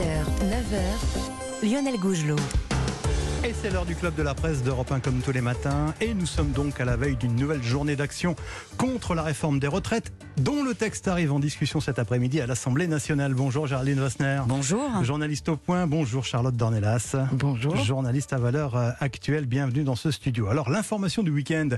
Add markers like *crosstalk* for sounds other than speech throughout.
8h, 9h, Lionel Gougelot. Et c'est l'heure du club de la presse d'Europe 1 comme tous les matins. Et nous sommes donc à la veille d'une nouvelle journée d'action contre la réforme des retraites, dont le texte arrive en discussion cet après-midi à l'Assemblée nationale. Bonjour Géraldine Wessner. Bonjour. Journaliste au point. Bonjour Charlotte Dornelas. Bonjour. Journaliste à valeur euh, actuelle. Bienvenue dans ce studio. Alors l'information du week-end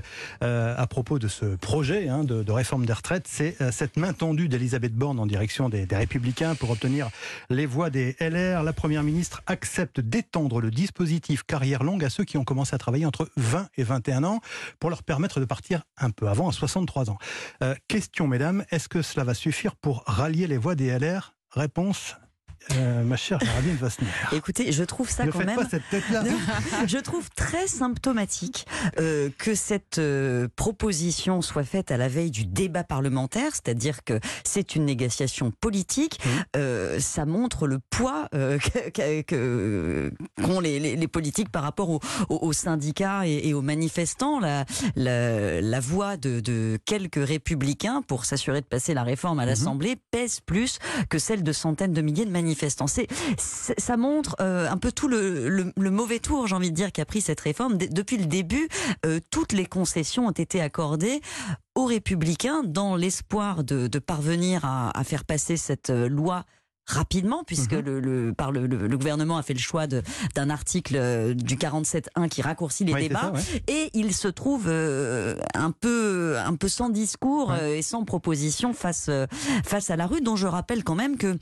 euh, à propos de ce projet hein, de, de, réforme des retraites, c'est euh, cette main tendue d'Elisabeth Borne en direction des, des Républicains pour obtenir les voix des LR. La Première ministre accepte d'étendre le dispositif carrière longue à ceux qui ont commencé à travailler entre 20 et 21 ans pour leur permettre de partir un peu avant, à 63 ans. Euh, question, mesdames, est-ce que cela va suffire pour rallier les voix des LR Réponse euh, ma chère Géraldine Vassner. Écoutez, je trouve ça ne quand même. pas cette tête-là. *laughs* je trouve très symptomatique euh, que cette euh, proposition soit faite à la veille du débat parlementaire, c'est-à-dire que c'est une négociation politique. Mmh. Ça montre le poids *laughs* qu'ont les, les, les, politiques par rapport aux, aux syndicats et, et, aux manifestants. La, la, la voix de, de, quelques républicains pour s'assurer de passer la réforme à l'Assemblée mmh. pèse plus que celle de centaines de milliers de manifestants. Ça montre euh, un peu tout le, mauvais tour, j'ai envie de dire, qu'a pris cette réforme. Depuis le début, euh, toutes les concessions ont été accordées aux républicains dans l'espoir de, parvenir à, à, faire passer cette euh, loi rapidement, puisque mmh. le, le, par le, le, gouvernement a fait le choix d'un article euh, du 47.1 qui raccourcit les ouais, débats, ça, ouais. et il se trouve euh, un peu un peu sans discours ouais. euh, et sans proposition face euh, face à la rue, dont je rappelle quand même que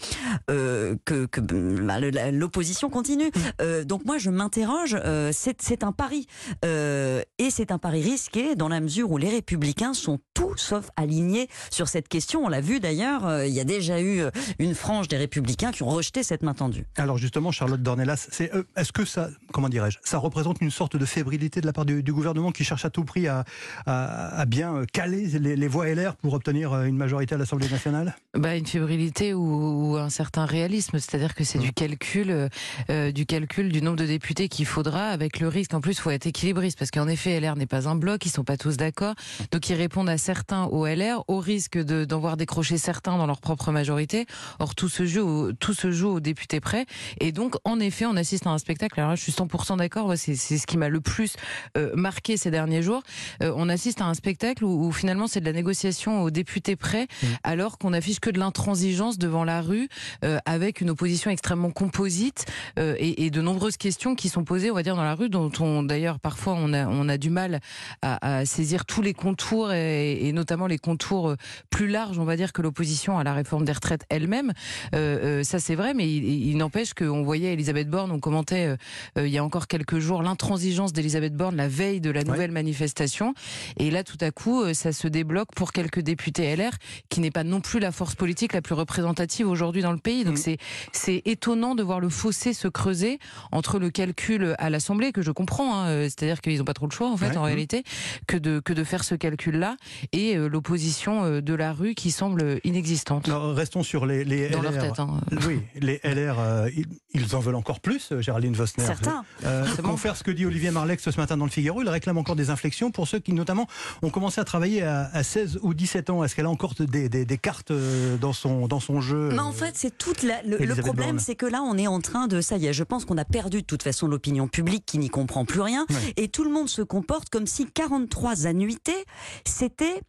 que, que bah, l'opposition continue. Mmh. donc moi je m'interroge, c'est un pari et c'est un pari risqué dans la mesure où les républicains sont tout sauf alignés sur cette question. On l'a vu d'ailleurs, il y a déjà eu une frange des républicains républicains qui ont rejeté cette main tendue. Alors justement, Charlotte Dornelas, est-ce euh, est que ça, comment dirais-je, ça représente une sorte de fébrilité de la part du, du gouvernement qui cherche à tout prix à, à, à bien caler les, les, voix LR pour obtenir une majorité à l'Assemblée nationale? Bah, Une fébrilité ou, ou, un certain réalisme, c'est-à-dire que c'est mmh. du calcul, euh, du calcul du nombre de députés qu'il faudra, avec le risque. En plus, il faut être équilibriste parce qu'en effet, LR n'est pas un bloc, ils sont pas tous d'accord, donc ils répondent à certains au LR, au risque d'en de, voir décrocher certains dans leur propre majorité. Or, tout ce jeu tout se joue aux députés près. Et donc, en effet, on assiste à un spectacle. Alors là, je suis 100% d'accord. C'est ce qui m'a le plus euh, marqué ces derniers jours. Euh, on assiste à un spectacle où, où finalement, c'est de la négociation aux députés près, mmh. alors qu'on affiche que de l'intransigeance devant la rue, euh, avec une opposition extrêmement composite et, et, de nombreuses questions qui sont posées, on va dire, dans la rue, dont on, d'ailleurs, parfois, on a, on a du mal à, à saisir tous les contours et, et, notamment les contours plus larges, on va dire, que l'opposition à la réforme des retraites elle-même. Euh, ça c'est vrai, mais il, il n'empêche qu'on voyait Elisabeth Borne, on commentait euh, il y a encore quelques jours l'intransigeance d'Elisabeth Borne la veille de la nouvelle ouais. manifestation. Et là, tout à coup, euh, ça se débloque pour quelques députés LR, qui n'est pas non plus la force politique la plus représentative aujourd'hui dans le pays. Donc mmh. c'est étonnant de voir le fossé se creuser entre le calcul à l'Assemblée, que je comprends, hein, c'est-à-dire qu'ils n'ont pas trop le choix en fait, ouais. en mmh. réalité, que de, que de faire ce calcul-là, et euh, l'opposition de la rue qui semble inexistante. Alors, restons sur les, les dans LR. leur tête. Hein. Oui, les LR, euh, ils en veulent encore plus, Géraldine Vosner. Certains. Euh, confère ce que dit Olivier Marlex ce matin dans le Figaro. Il réclame encore des inflexions pour ceux qui, notamment, ont commencé à travailler à, à 16 ou 17 ans. Est-ce qu'elle a encore des, des, des, cartes euh, dans son, dans son jeu Mais en fait, c'est toute la, le, le, problème, c'est que là, on est en train de, ça y est, je pense qu'on a perdu de toute façon l'opinion publique qui n'y comprend plus rien. Ouais. Et tout le monde se comporte comme si 43 annuités, c'était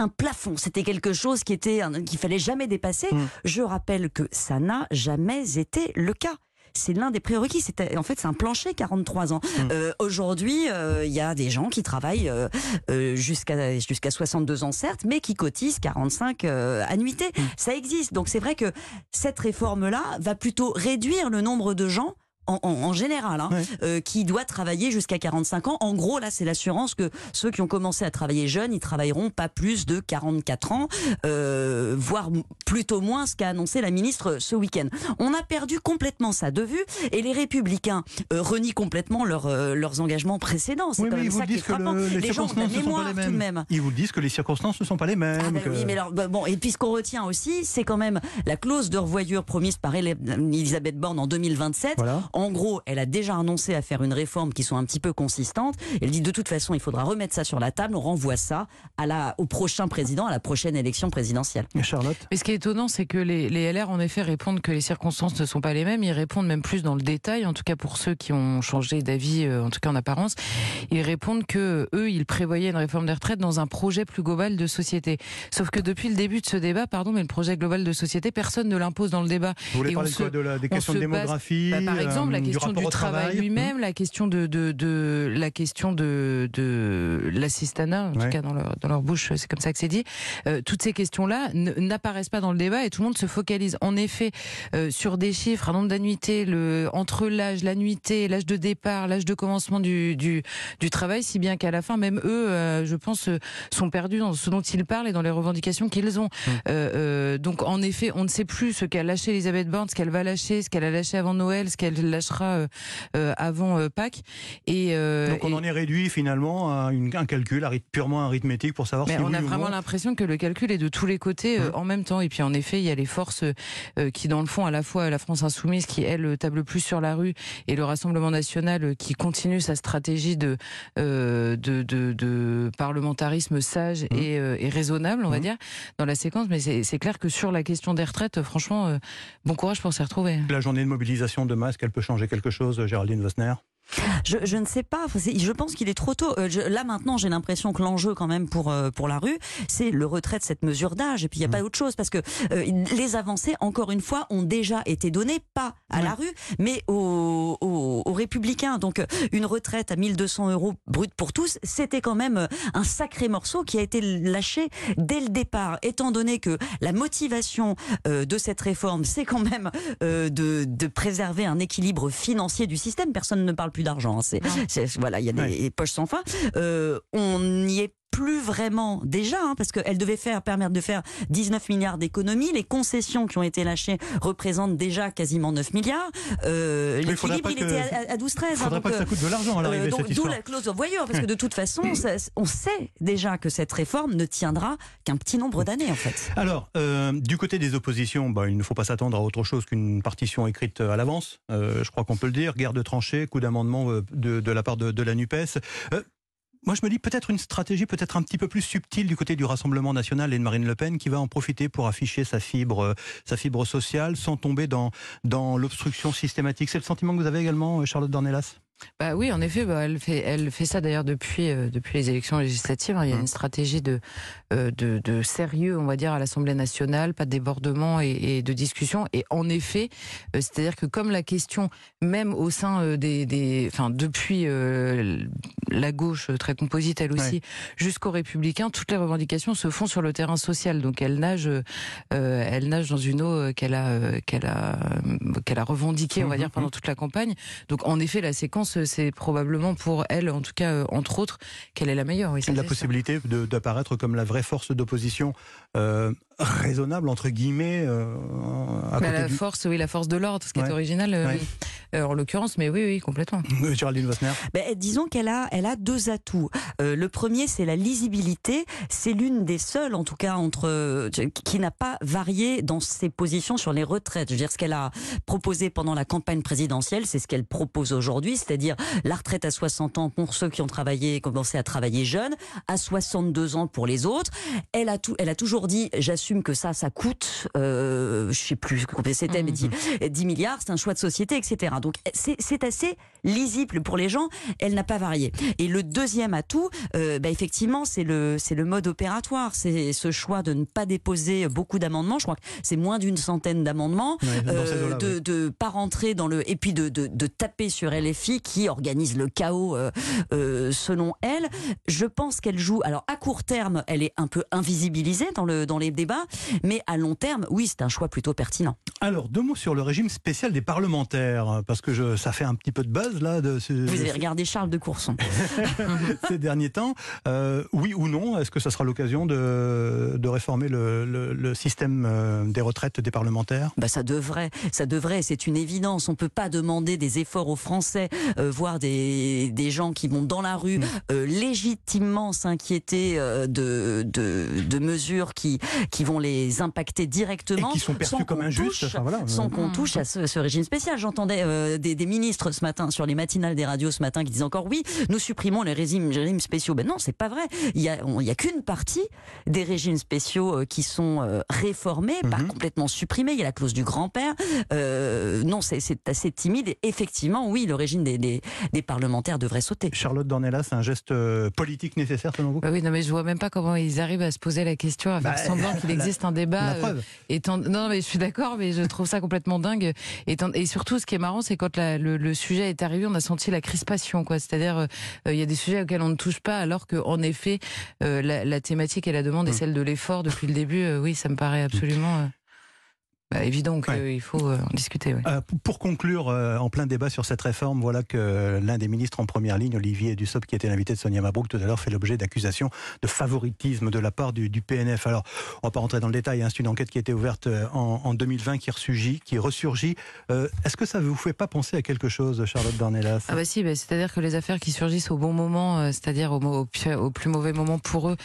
un plafond. C'était quelque chose qui était qu'il fallait jamais dépasser. Mmh. Je rappelle que ça n'a jamais été le cas c'est l'un des prérequis. C'était en fait c'est un plancher 43 ans. Mmh. Euh, Aujourd'hui, il euh, y a des gens qui travaillent euh, jusqu'à jusqu'à 62 ans certes, mais qui cotisent 45 annuités. Mmh. Ça existe. Donc c'est vrai que cette réforme là va plutôt réduire le nombre de gens en, en, en, général, hein, ouais. euh, qui doit travailler jusqu'à 45 ans. En gros, là, c'est l'assurance que ceux qui ont commencé à travailler jeunes, ils travailleront pas plus de 44 ans, euh, voire plutôt moins ce qu'a annoncé la ministre ce week-end. On a perdu complètement ça de vue, et les Républicains euh, renient complètement leur, euh, leurs engagements précédents. C'est oui, quand même ça qui est frappant. Le, les, les gens ont la mémoire tout de même. Ils vous disent que les circonstances ne sont pas les mêmes. Ah ben que... oui, mais alors, bon, et puis ce qu'on retient aussi, c'est quand même la clause de revoyure promise par Elisabeth Borne en 2027. Voilà En gros, elle a déjà annoncé à faire une réforme qui soit un petit peu consistante. Elle dit de toute façon, il faudra remettre ça sur la table. On renvoie ça à la, au prochain président, à la prochaine élection présidentielle. Charlotte Mais ce qui est étonnant, c'est que les, les LR, en effet, répondent que les circonstances ne sont pas les mêmes. Ils répondent même plus dans le détail, en tout cas pour ceux qui ont changé d'avis, euh, en tout cas en apparence. Ils répondent que eux, ils prévoyaient une réforme des retraites dans un projet plus global de société. Sauf que depuis le début de ce débat, pardon, mais le projet global de société, personne ne l'impose dans le débat. Vous voulez Et parler on de quoi se- de la, des on questions de base- démographie Bah, par exemple, la question du, travail, lui-même, la question de, de, de la question de, de l'assistanat, en Ouais. tout cas dans leur, dans leur bouche, c'est comme ça que c'est dit. Euh, toutes ces questions-là n'apparaissent pas dans le débat et tout le monde se focalise en effet euh, sur des chiffres, un nombre d'annuités, le entre l'âge, l'annuité, l'âge de départ, l'âge de commencement du, du, du travail, si bien qu'à la fin, même eux, euh, je pense, euh, sont perdus dans ce dont ils parlent et dans les revendications qu'ils ont. Mmh. Euh, euh, donc en effet, on ne sait plus ce qu'a lâché Elisabeth Borne, ce qu'elle va lâcher, ce qu'elle a lâché avant Noël, ce qu'elle lâchera euh, euh, avant euh, Pâques. Et, Donc on et- en est réduit finalement à une- un calcul purement arithmétique pour savoir mais si on a vraiment l'impression que le calcul est de tous les côtés Mmh. en même temps. Et puis en effet, il y a les forces qui, dans le fond, à la fois la France insoumise qui elle table plus sur la rue et le Rassemblement national qui continue sa stratégie de euh, de, de, de parlementarisme sage Mmh. et, euh, et raisonnable, on va Mmh. dire, dans la séquence. Mais c'est clair que sur la question des retraites, franchement, euh, bon courage pour s'y retrouver. La journée de mobilisation demain, est-ce qu'elle peut changer quelque chose, Géraldine Vosner? Je, je ne sais pas. Je pense qu'il est trop tôt. Euh, je- là maintenant, j'ai l'impression que l'enjeu quand même pour euh, pour la rue, c'est le retrait de cette mesure d'âge. Et puis il n'y a Mmh. pas autre chose parce que euh, les avancées, encore une fois, ont déjà été données pas à la rue, mais aux, aux, aux républicains. Donc une retraite à 1200 euros brut pour tous, c'était quand même un sacré morceau qui a été lâché dès le départ. Étant donné que la motivation euh, de cette réforme, c'est quand même de, de préserver un équilibre financier du système. Personne ne parle plus d'argent. hein. C'est, c'est- voilà, il y a des Ouais. poches sans fin. Euh, on n'y est plus vraiment déjà, hein, parce qu'elle devait faire permettre de faire 19 milliards d'économies. Les concessions qui ont été lâchées représentent déjà quasiment 9 milliards. Euh, L'équilibre, il que- était à, à 12-13. Il hein, faudrait donc, pas que ça coûte de l'argent à l'arrivée, euh, donc, D'où la clause de voyeur, parce que de toute façon, ça- on sait déjà que cette réforme ne tiendra qu'un petit nombre d'années, en fait. Alors, euh, du côté des oppositions, bah, il ne faut pas s'attendre à autre chose qu'une partition écrite à l'avance. Je crois qu'on peut le dire. Guerre de tranchées, coup d'amendement de, de la part de, de la NUPES. Moi, je me dis peut-être une stratégie peut-être un petit peu plus subtile du côté du Rassemblement national et de Marine Le Pen qui va en profiter pour afficher sa fibre, euh, sa fibre sociale sans tomber dans, dans l'obstruction systématique. C'est le sentiment que vous avez également, euh, Charlotte Dornelas? Bah oui, en effet, bah, elle fait, elle fait ça d'ailleurs depuis euh, depuis les élections législatives. hein. Il y a Mmh. une stratégie de, euh, de de sérieux, on va dire, à l'Assemblée nationale, pas de débordement et, et de discussion. Et en effet, euh, c'est-à-dire que comme la question, même au sein des, des, enfin depuis la gauche très composite elle aussi, jusqu'aux Républicains, toutes les revendications se font sur le terrain social. Donc elle nage, elle nage dans une eau qu'elle a qu'elle a qu'elle a revendiquée, on va Mhm, dire, pendant toute la campagne. Donc en effet, la séquence, euh, c'est probablement pour elle, en tout cas, euh, entre autres, qu'elle est la meilleure. Oui, la possibilité d'apparaître comme la vraie force d'opposition euh, raisonnable, entre guillemets, euh, à côté la du... force, oui, la force de l'ordre, ce qui Ouais. est original, euh, Ouais. euh, en l'occurrence, mais oui, oui, complètement. *laughs* Géraldine Vosner Ben, disons qu'elle a, elle a deux atouts. Euh, le premier, c'est la lisibilité. C'est l'une des seules, en tout cas, entre euh, qui n'a pas varié dans ses positions sur les retraites. Je veux dire, ce qu'elle a proposé pendant la campagne présidentielle, c'est ce qu'elle propose aujourd'hui, c'est-à-dire la retraite à 60 ans pour ceux qui ont travaillé, commencé à travailler jeunes, à 62 ans pour les autres. Elle a tout, elle a toujours dit, j'assume que ça, ça coûte, euh, je sais plus combien c'était, mais 10, 10 milliards, c'est un choix de société, etc. Donc c'est assez lisible pour les gens. Elle n'a pas varié. Et le deuxième atout, euh, bah, effectivement, c'est le c'est le mode opératoire. C'est ce choix de ne pas déposer beaucoup d'amendements. Je crois que c'est moins d'une centaine d'amendements. Ouais, Euh, de, de pas rentrer dans le et puis de, de, de taper sur LFI qui organise le chaos euh, euh, selon elle. Je pense qu'elle joue. Alors à court terme, elle est un peu invisibilisée dans le dans les débats, mais à long terme, oui, c'est un choix plutôt pertinent. Alors, deux mots sur le régime spécial des parlementaires, parce que je, ça fait un petit peu de buzz là de, ce- Vous avez regardé Charles de Courson. *laughs* ces derniers temps. Euh, oui ou non, est-ce que ça sera l'occasion de, de réformer le, le- le système euh, des retraites des parlementaires? Bah ça devrait, ça devrait, c'est une évidence. On peut pas demander des efforts aux Français, euh, voire des, des gens qui vont dans la rue Mm. euh, légitimement s'inquiéter de, de, de mesures qui, qui vont les impacter Et directement. qui sont perçus sans comme qu'on injustes touche- enfin, voilà. Sans qu'on Mm. touche à ce, ce régime spécial. J'entendais euh, euh, des, des, ministres ce matin sur les matinales des radios ce matin qui disent encore oui, nous supprimons les régimes, régimes spéciaux. Ben non, c'est pas vrai. Il y a, qu'une partie des régimes spéciaux euh, qui sont euh, réformés, pas Mhm. complètement supprimés. Il y a la clause du grand-père. Euh, non, c'est assez timide. Et effectivement, oui, le régime des, des, des parlementaires devrait sauter. Charlotte Dornelas, c'est un geste euh, politique nécessaire selon vous? Bah oui, non, mais je vois même pas comment ils arrivent à se poser la question, à faire Bah, semblant *laughs* qu'il la- existe un débat. La euh, étant... Non, mais je suis d'accord, mais je trouve ça complètement dingue. Étant... Et surtout, ce qui est marrant, c'est quand la- le, le sujet est arrivé, on a senti la crispation, quoi. C'est-à-dire, euh, il y a des sujets auxquels on ne touche pas, alors que, en effet, euh, la, la thématique et la demande est Mm. celle de l'effort depuis le début. Euh, oui, ça me paraît absolument euh, bah, évident qu'il Ouais. faut euh, en discuter. ouais. Euh, pour conclure, euh, en plein débat sur cette réforme, voilà que l'un des ministres en première ligne, Olivier Dussopt, qui était l'invité de Sonia Mabrouk tout à l'heure, fait l'objet d'accusations de favoritisme de la part du, du PNF. Alors, on va pas rentrer dans le détail, hein, c'est une enquête qui a été ouverte en, en 2020, qui ressurgit, qui ressurgit. Euh, Est-ce que ça vous fait pas penser à quelque chose, Charlotte Dornelas? Ah bah si, bah c'est-à-dire que les affaires qui surgissent au bon moment, euh, c'est-à-dire au, au, plus mauvais moment pour eux,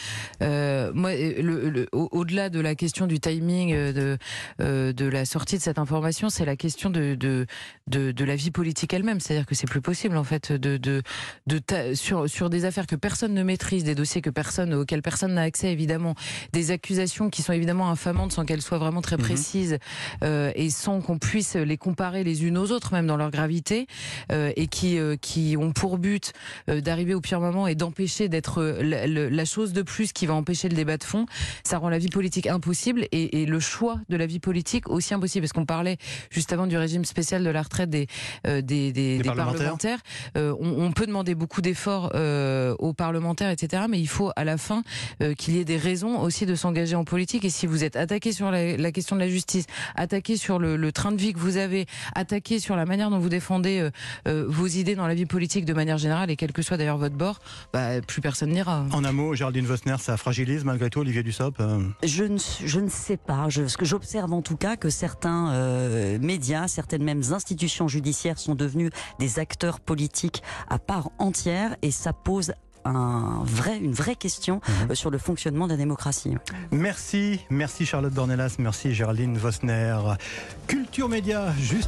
euh, moi, le- le- au- au-delà de la question du timing euh, de, euh, de la sortie de cette information, c'est la question de, de, de, de la vie politique elle-même. C'est-à-dire que c'est plus possible en fait de, de, de ta- sur, sur des affaires que personne ne maîtrise, des dossiers que personne auxquels personne n'a accès évidemment, des accusations qui sont évidemment infamantes sans qu'elles soient vraiment très Mhm. précises euh, et sans qu'on puisse les comparer les unes aux autres même dans leur gravité euh, et qui euh, qui ont pour but euh, d'arriver au pire moment et d'empêcher d'être euh, la, la chose de plus qui va empêcher le débat de fond, ça rend la vie politique impossible et, et le choix de la vie politique aussi impossible parce qu'on parlait juste avant du régime spécial de la retraite des euh, des, des, Des des parlementaires. parlementaires. Euh, on, on peut demander beaucoup d'efforts euh, aux parlementaires, etc. Mais il faut à la fin euh, qu'il y ait des raisons aussi de s'engager en politique. Et si vous êtes attaqué sur la, la question de la justice, attaqué sur le, le train de vie que vous avez, attaqué sur la manière dont vous défendez euh, euh, vos idées dans la vie politique de manière générale, et quel que soit d'ailleurs votre bord, bah, plus personne n'ira. En un mot, Géraldine Vosner, ça fragilise malgré tout Olivier Dussopt euh, Je ne, je ne sais pas. Je, ce que j'observe en tout cas, que certains euh, médias, certaines mêmes institutions judiciaires sont devenus des acteurs politiques à part entière et ça pose un vrai, une vraie question Mhm. euh, sur le fonctionnement de la démocratie. Merci, merci Charlotte Dornelas, merci Géraldine Vosner. Culture Média, juste